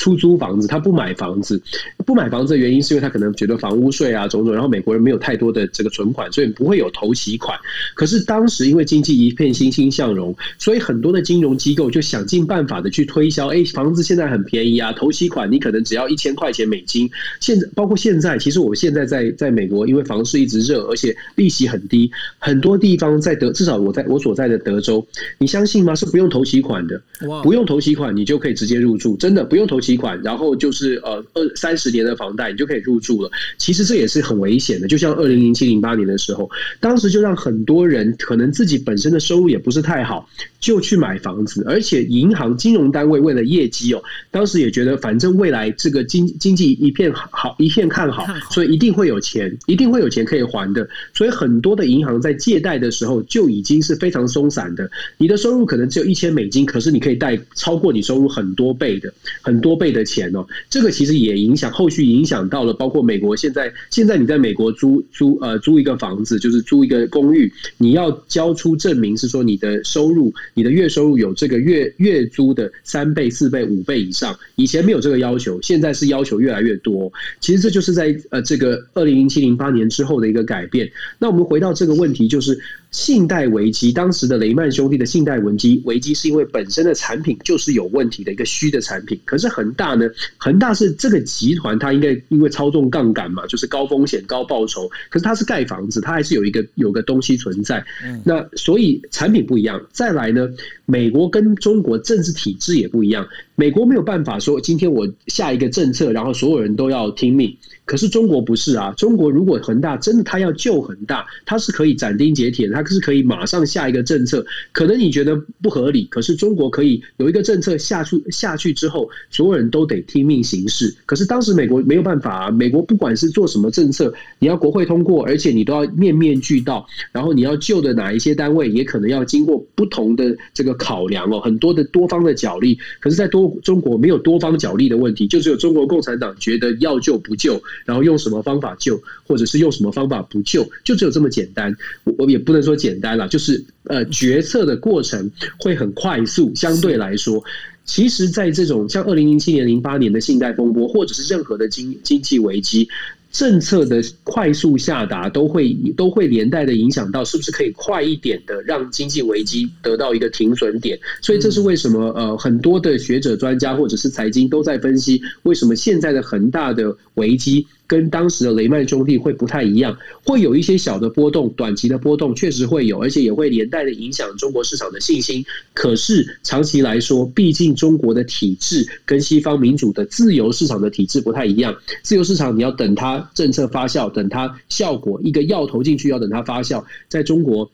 B: 出租房子，他不买房子。不买房子的原因是因为他可能觉得房屋税啊种种，然后美国人没有太多。多的这个存款，所以不会有投期款。可是当时因为经济一片欣欣向荣，所以很多的金融机构就想尽办法的去推销。哎，房子现在很便宜啊，投期款你可能只要一千块钱美金。现在包括现在，其实我现在在在美国，因为房市一直热，而且利息很低，很多地方在德，至少我在我所在的德州，你相信吗？是不用投期款的，不用投期款，你就可以直接入住，真的不用投期款。然后就是呃二三十年的房贷，你就可以入住了。其实这也是很危险的，就像二零。零零七零八年的时候，当时就让很多人可能自己本身的收入也不是太好，就去买房子，而且银行金融单位为了业绩哦，当时也觉得反正未来这个经经济一片好一片看好，所以一定会有钱，一定会有钱可以还的，所以很多的银行在借贷的时候就已经是非常松散的。你的收入可能只有一千美金，可是你可以贷超过你收入很多倍的很多倍的钱哦。这个其实也影响后。后续影响到了，包括美国现在现在你在美国租租呃租一个房子，就是租一个公寓，你要交出证明是说你的收入，你的月收入有这个月月租的三倍、四倍、五倍以上。以前没有这个要求，现在是要求越来越多。其实这就是在呃这个二零零七零八年之后的一个改变。那我们回到这个问题，就是信贷危机，当时的雷曼兄弟的信贷危机危机是因为本身的产品就是有问题的一个虚的产品。可是恒大呢？恒大是这个集团，它应该因为操纵杠杆嘛，就是高风险高报酬。可是它是盖房子，它还是有一个有个东西存在。那所以产品不一样。再来呢，美国跟中国政治体制也不一样。美国没有办法说今天我下一个政策，然后所有人都要听命。可是中国不是啊，中国如果恒大真的他要救恒大，他是可以斩钉截铁，他是可以马上下一个政策。可能你觉得不合理，可是中国可以有一个政策下去下去之后，所有人都得听命行事。可是当时美国没有办法啊，美国不管是做什么政策，你要国会通过，而且你都要面面俱到，然后你要救的哪一些单位，也可能要经过不同的这个考量哦，很多的多方的角力。可是，在多中国没有多方角力的问题，就只有中国共产党觉得要救不救。然后用什么方法救，或者是用什么方法不救，就只有这么简单。我我也不能说简单了，就是呃，决策的过程会很快速。相对来说，其实，在这种像二零零七年、零八年的信贷风波，或者是任何的经经济危机。政策的快速下达都会都会连带的影响到，是不是可以快一点的让经济危机得到一个停损点？所以这是为什么呃很多的学者专家或者是财经都在分析，为什么现在的恒大的危机。跟当时的雷曼兄弟会不太一样，会有一些小的波动，短期的波动确实会有，而且也会连带的影响中国市场的信心。可是长期来说，毕竟中国的体制跟西方民主的自由市场的体制不太一样。自由市场你要等它政策发酵，等它效果一个药投进去要等它发酵，在中国。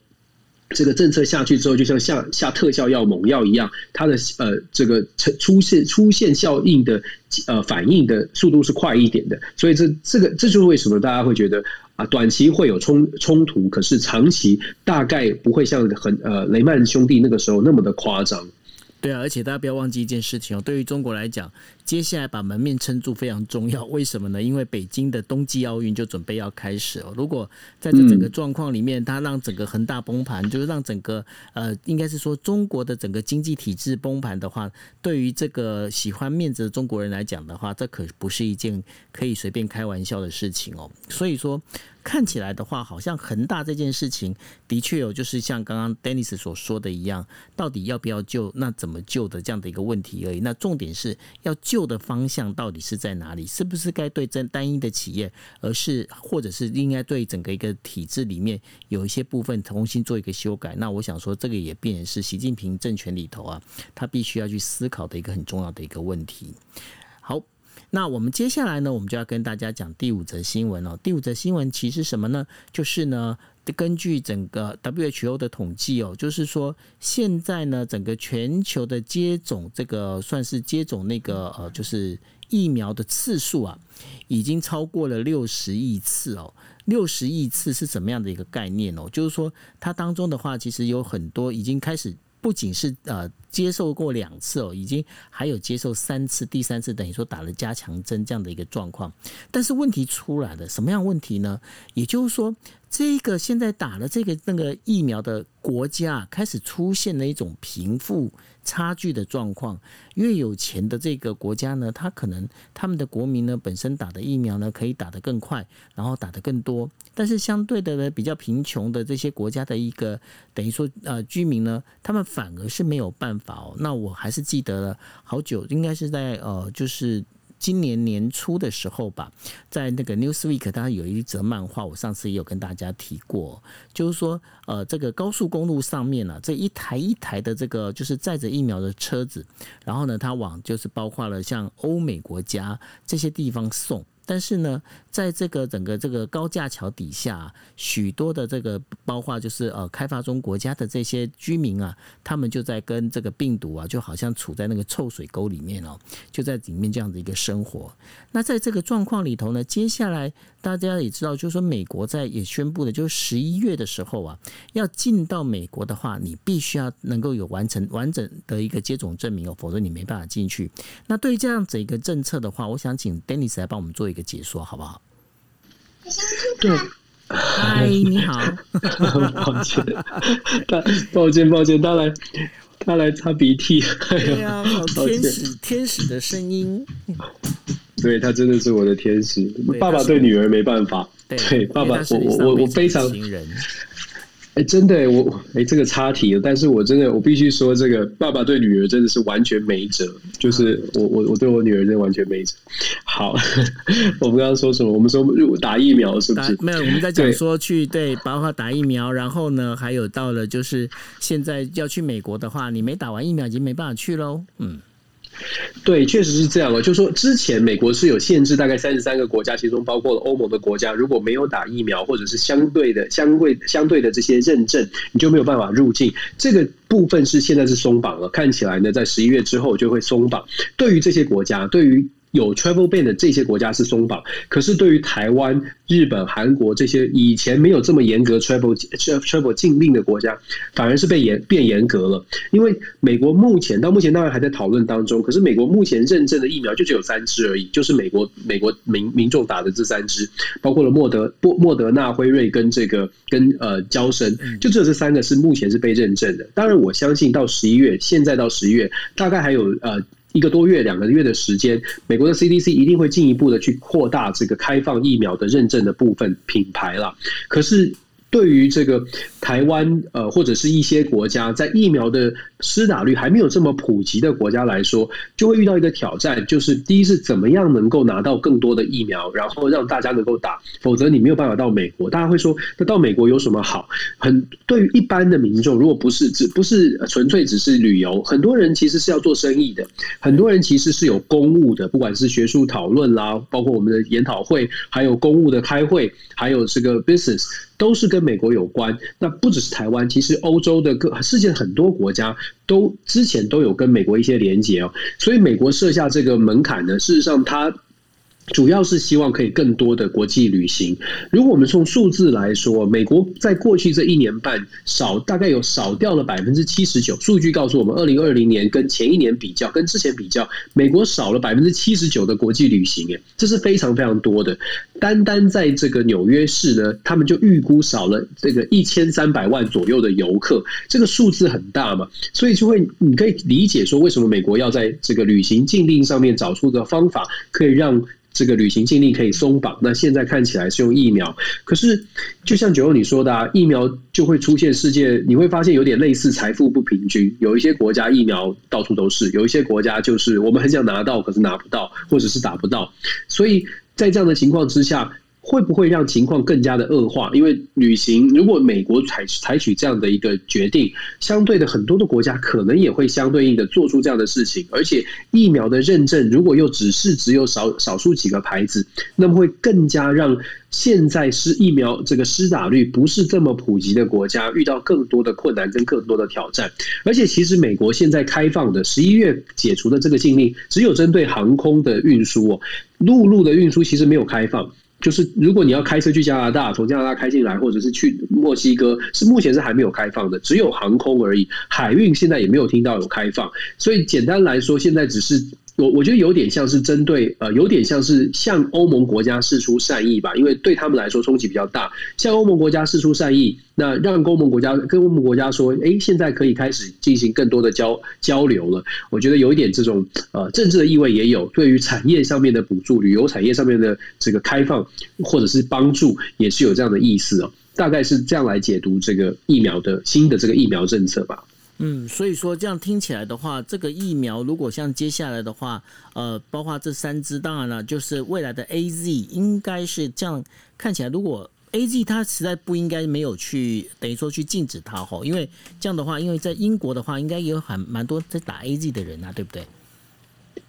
B: 这个政策下去之后，就像下下特效药、猛药一样，它的呃这个出出现出现效应的呃反应的速度是快一点的，所以这这个这就是为什么大家会觉得啊短期会有冲冲突，可是长期大概不会像很呃雷曼兄弟那个时候那么的夸张。
A: 对啊，而且大家不要忘记一件事情哦，对于中国来讲，接下来把门面撑住非常重要。为什么呢？因为北京的冬季奥运就准备要开始哦。如果在这整个状况里面，它让整个恒大崩盘，就是让整个呃，应该是说中国的整个经济体制崩盘的话，对于这个喜欢面子的中国人来讲的话，这可不是一件可以随便开玩笑的事情哦。所以说。看起来的话，好像恒大这件事情的确有，就是像刚刚 Dennis 所说的一样，到底要不要救，那怎么救的这样的一个问题而已。那重点是要救的方向到底是在哪里？是不是该对这单一的企业，而是或者是应该对整个一个体制里面有一些部分重新做一个修改？那我想说，这个也变是习近平政权里头啊，他必须要去思考的一个很重要的一个问题。好。那我们接下来呢，我们就要跟大家讲第五则新闻哦。第五则新闻其实什么呢？就是呢，根据整个 WHO 的统计哦，就是说现在呢，整个全球的接种这个算是接种那个呃，就是疫苗的次数啊，已经超过了六十亿次哦。六十亿次是什么样的一个概念哦？就是说它当中的话，其实有很多已经开始。不仅是呃接受过两次哦，已经还有接受三次，第三次等于说打了加强针这样的一个状况。但是问题出来了，什么样问题呢？也就是说。这个现在打了这个那个疫苗的国家开始出现了一种贫富差距的状况。越有钱的这个国家呢，他可能他们的国民呢本身打的疫苗呢可以打得更快，然后打得更多。但是相对的呢，比较贫穷的这些国家的一个等于说呃居民呢，他们反而是没有办法哦。那我还是记得了好久，应该是在呃就是。今年年初的时候吧，在那个 Newsweek，它有一则漫画，我上次也有跟大家提过，就是说，呃，这个高速公路上面呢，这一台一台的这个就是载着疫苗的车子，然后呢，它往就是包括了像欧美国家这些地方送。但是呢，在这个整个这个高架桥底下，许多的这个包括就是呃开发中国家的这些居民啊，他们就在跟这个病毒啊，就好像处在那个臭水沟里面哦，就在里面这样的一个生活。那在这个状况里头呢，接下来大家也知道，就是说美国在也宣布的，就是十一月的时候啊，要进到美国的话，你必须要能够有完成完整的一个接种证明哦，否则你没办法进去。那对于这样子一个政策的话，我想请 Dennis 来帮我们做一个。解说好不好？
B: 对，
A: 嗨，你好，
B: 抱歉，他抱歉抱歉，他来他来擦鼻涕，
A: 对啊，好天使天使的声音，
B: 对他真的是我的天使，爸爸对女儿没办法，对爸爸，我我我我非常。哎，真的，我哎，这个插题了。但是我真的，我必须说，这个爸爸对女儿真的是完全没辙。就是我，我，我对我女儿真的完全没辙。好，我们刚刚说什么？我们说打疫苗是不是？
A: 没有，我们在讲说去对，包括打疫苗。然后呢，还有到了就是现在要去美国的话，你没打完疫苗已经没办法去喽。嗯。
B: 对，确实是这样的。就说之前美国是有限制，大概三十三个国家，其中包括了欧盟的国家，如果没有打疫苗或者是相对的、相对相对的这些认证，你就没有办法入境。这个部分是现在是松绑了，看起来呢，在十一月之后就会松绑。对于这些国家，对于有 travel ban 的这些国家是松绑，可是对于台湾、日本、韩国这些以前没有这么严格 travel travel 禁令的国家，反而是被严变严格了。因为美国目前到目前当然还在讨论当中，可是美国目前认证的疫苗就只有三支而已，就是美国美国民民众打的这三支，包括了莫德莫莫德纳、辉瑞跟这个跟呃交生，就只有这三个是目前是被认证的。当然，我相信到十一月，现在到十一月，大概还有呃。一个多月、两个月的时间，美国的 CDC 一定会进一步的去扩大这个开放疫苗的认证的部分品牌了。可是。对于这个台湾呃或者是一些国家在疫苗的施打率还没有这么普及的国家来说，就会遇到一个挑战，就是第一是怎么样能够拿到更多的疫苗，然后让大家能够打，否则你没有办法到美国。大家会说，那到美国有什么好？很对于一般的民众，如果不是只不是纯粹只是旅游，很多人其实是要做生意的，很多人其实是有公务的，不管是学术讨论啦，包括我们的研讨会，还有公务的开会，还有这个 business。都是跟美国有关，那不只是台湾，其实欧洲的各世界很多国家都之前都有跟美国一些连接哦，所以美国设下这个门槛呢，事实上它。主要是希望可以更多的国际旅行。如果我们从数字来说，美国在过去这一年半少大概有少掉了百分之七十九。数据告诉我们，二零二零年跟前一年比较，跟之前比较，美国少了百分之七十九的国际旅行，哎，这是非常非常多的。单单在这个纽约市呢，他们就预估少了这个一千三百万左右的游客，这个数字很大嘛，所以就会你可以理解说，为什么美国要在这个旅行禁令上面找出个方法，可以让。这个旅行禁令可以松绑，那现在看起来是用疫苗，可是就像九欧你说的，啊，疫苗就会出现世界，你会发现有点类似财富不平均，有一些国家疫苗到处都是，有一些国家就是我们很想拿到，可是拿不到，或者是打不到，所以在这样的情况之下。会不会让情况更加的恶化？因为旅行，如果美国采采取这样的一个决定，相对的很多的国家可能也会相对应的做出这样的事情。而且疫苗的认证，如果又只是只有少少数几个牌子，那么会更加让现在是疫苗这个施打率不是这么普及的国家遇到更多的困难跟更多的挑战。而且其实美国现在开放的十一月解除的这个禁令，只有针对航空的运输哦，陆路的运输其实没有开放。就是如果你要开车去加拿大，从加拿大开进来，或者是去墨西哥，是目前是还没有开放的，只有航空而已。海运现在也没有听到有开放，所以简单来说，现在只是。我我觉得有点像是针对呃，有点像是向欧盟国家示出善意吧，因为对他们来说冲击比较大。向欧盟国家示出善意，那让欧盟国家跟欧盟国家说，哎，现在可以开始进行更多的交交流了。我觉得有一点这种呃政治的意味也有，对于产业上面的补助、旅游产业上面的这个开放或者是帮助，也是有这样的意思哦。大概是这样来解读这个疫苗的新的这个疫苗政策吧。
A: 嗯，所以说这样听起来的话，这个疫苗如果像接下来的话，呃，包括这三支，当然了，就是未来的 A Z 应该是这样看起来，如果 A Z 它实在不应该没有去等于说去禁止它吼，因为这样的话，因为在英国的话，应该也有很蛮多在打 A Z 的人啊，对不对？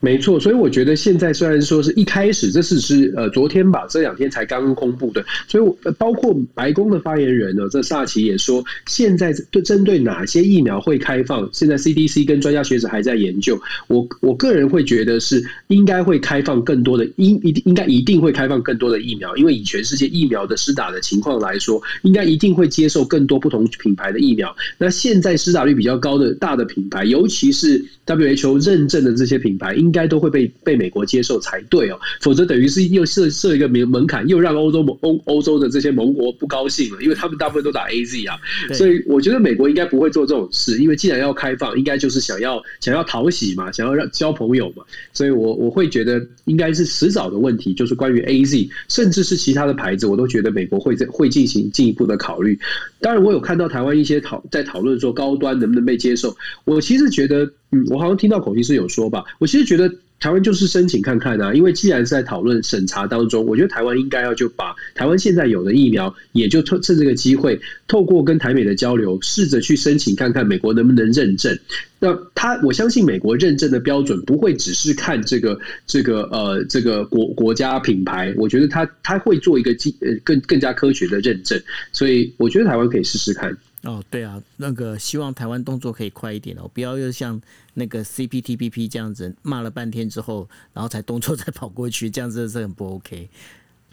B: 没错，所以我觉得现在虽然说是一开始，这是是呃昨天吧，这两天才刚刚公布的，所以我包括白宫的发言人呢，这萨奇也说，现在对针对哪些疫苗会开放，现在 CDC 跟专家学者还在研究。我我个人会觉得是应该会开放更多的，应一定应该一定会开放更多的疫苗，因为以全世界疫苗的施打的情况来说，应该一定会接受更多不同品牌的疫苗。那现在施打率比较高的大的品牌，尤其是 WHO 认证的这些品牌，应应该都会被被美国接受才对哦，否则等于是又设设一个门门槛，又让欧洲欧欧洲的这些盟国不高兴了，因为他们大部分都打 A Z 啊，所以我觉得美国应该不会做这种事，因为既然要开放，应该就是想要想要讨喜嘛，想要让交朋友嘛，所以我我会觉得应该是迟早的问题，就是关于 A Z，甚至是其他的牌子，我都觉得美国会在会进行进一步的考虑。当然，我有看到台湾一些讨在讨论说高端能不能被接受，我其实觉得。嗯，我好像听到口译师有说吧，我其实觉得台湾就是申请看看啊，因为既然是在讨论审查当中，我觉得台湾应该要就把台湾现在有的疫苗，也就趁趁这个机会，透过跟台美的交流，试着去申请看看美国能不能认证。那他，我相信美国认证的标准不会只是看这个这个呃这个国国家品牌，我觉得他他会做一个呃更更加科学的认证，所以我觉得台湾可以试试看。
A: 哦，对啊，那个希望台湾动作可以快一点哦，不要又像那个 CPTPP 这样子骂了半天之后，然后才动作再跑过去，这样子是很不 OK。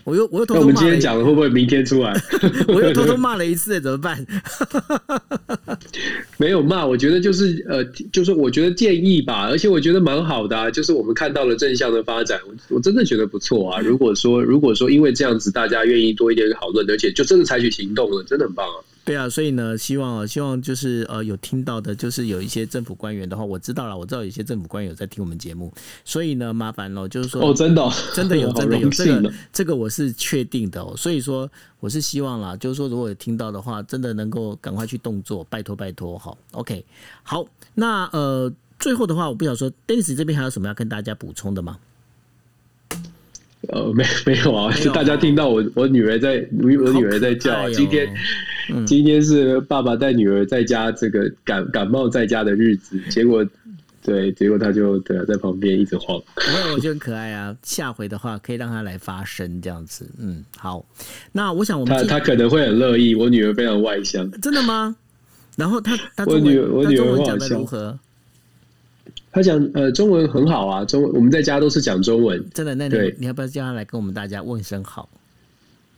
A: 我又我又偷偷骂。
B: 我们今天讲的会不会明天出来？
A: 我又偷偷骂了一次，怎么办？
B: 没有骂，我觉得就是呃，就是我觉得建议吧，而且我觉得蛮好的，啊就是我们看到了正向的发展，我真的觉得不错啊。如果说如果说因为这样子，大家愿意多一点讨论，而且就真的采取行动了，真的很棒啊。
A: 对啊，所以呢，希望希望就是呃，有听到的，就是有一些政府官员的话，我知道了，我知道有一些政府官员有在听我们节目，所以呢，麻烦了，就是说
B: 哦，真的，
A: 真的有，真的有这个，这个我是确定的哦，所以说我是希望啦，就是说如果有听到的话，真的能够赶快去动作，拜托拜托，好，OK，好，那呃，最后的话，我不想说，Dennis 这边还有什么要跟大家补充的吗？
B: 呃，没没有啊，是大家听到我我女儿在我我女儿在叫，今天今天是爸爸带女儿在家这个感感冒在家的日子，结果对，结果他就对啊，在旁边一直晃。
A: 我我觉得很可爱啊，下回的话可以让他来发声这样子，嗯，好，那我想我们
B: 他他可能会很乐意，我女儿非常外向，
A: 真的吗？然后他他
B: 我女儿我女儿
A: 讲的如何？
B: 他讲呃中文很好啊，中文我们在家都是讲中文，
A: 真的。那你你要不要叫他来跟我们大家问声好？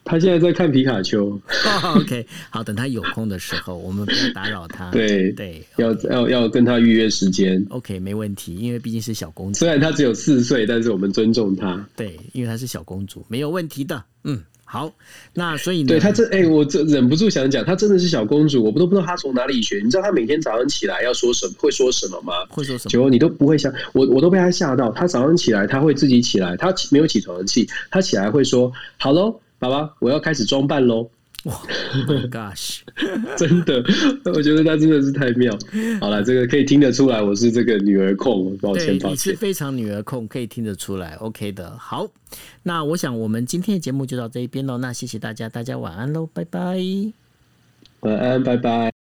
B: 他现在在看皮卡丘。
A: OK，好，等他有空的时候，我们不要打扰他。
B: 对
A: 对，
B: 要要要跟他预约时间。
A: OK，没问题，因为毕竟是小公主。
B: 虽然她只有四岁，但是我们尊重她。
A: 对，因为她是小公主，没有问题的。嗯。好，那所以
B: 对他这哎，我这忍不住想讲，她真的是小公主，我不都不知道她从哪里学。你知道她每天早上起来要说什么，会说什么吗？
A: 会说什么？
B: 结果你都不会想，我我都被她吓到。她早上起来，她会自己起来，她没有起床气，她起来会说：“好喽，爸爸，我要开始装扮喽。”哇
A: ，Gosh，
B: 真的，我觉得他真的是太妙。好了，这个可以听得出来，我是这个女儿控，抱歉，抱歉，
A: 你是非常女儿控，可以听得出来。OK 的，好，那我想我们今天的节目就到这一边喽。那谢谢大家，大家晚安喽，拜拜，
B: 晚安，拜拜。